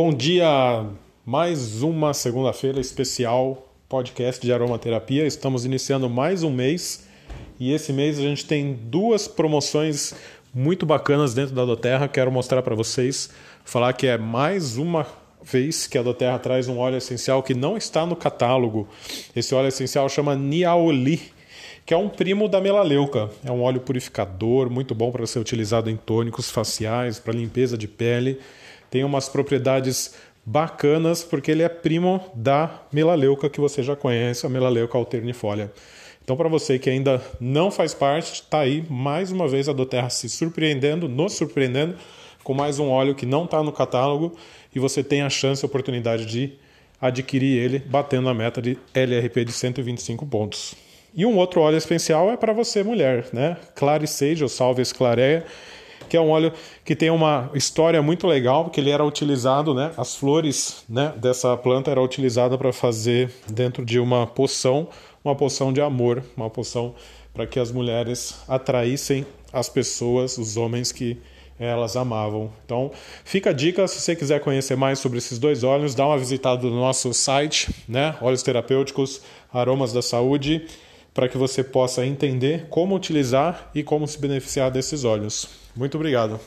Bom dia, mais uma segunda-feira especial podcast de aromaterapia. Estamos iniciando mais um mês e esse mês a gente tem duas promoções muito bacanas dentro da Doterra. Quero mostrar para vocês, falar que é mais uma vez que a Doterra traz um óleo essencial que não está no catálogo. Esse óleo essencial chama Niaoli, que é um primo da melaleuca. É um óleo purificador, muito bom para ser utilizado em tônicos faciais, para limpeza de pele tem umas propriedades bacanas porque ele é primo da melaleuca que você já conhece, a melaleuca alternifolia. Então, para você que ainda não faz parte, está aí mais uma vez a Doterra se surpreendendo, nos surpreendendo com mais um óleo que não está no catálogo e você tem a chance, a oportunidade de adquirir ele batendo a meta de LRP de 125 pontos. E um outro óleo especial é para você, mulher, né? Clare Sage ou Salve Clareia que é um óleo que tem uma história muito legal, porque ele era utilizado, né, as flores né, dessa planta eram utilizadas para fazer dentro de uma poção, uma poção de amor, uma poção para que as mulheres atraíssem as pessoas, os homens que elas amavam. Então, fica a dica, se você quiser conhecer mais sobre esses dois óleos, dá uma visitada no nosso site, né? Óleos terapêuticos, aromas da saúde para que você possa entender como utilizar e como se beneficiar desses óleos. Muito obrigado.